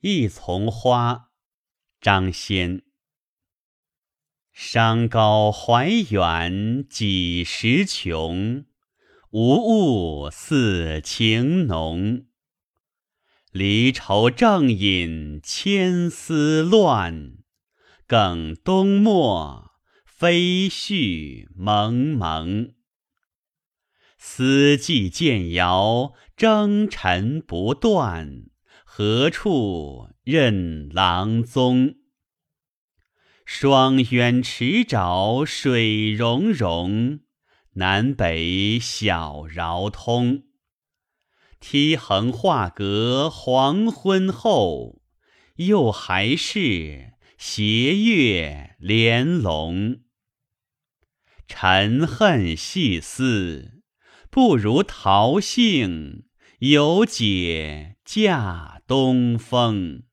一丛花，张先。山高怀远几时穷？无物似情浓。离愁正引千丝乱，更冬末飞絮蒙蒙。思寄渐遥，征尘不断。何处任郎踪？双渊池沼水溶溶，南北小绕通。梯横画阁黄昏后，又还是斜月帘笼。沉恨细思，不如桃杏，有解嫁东风。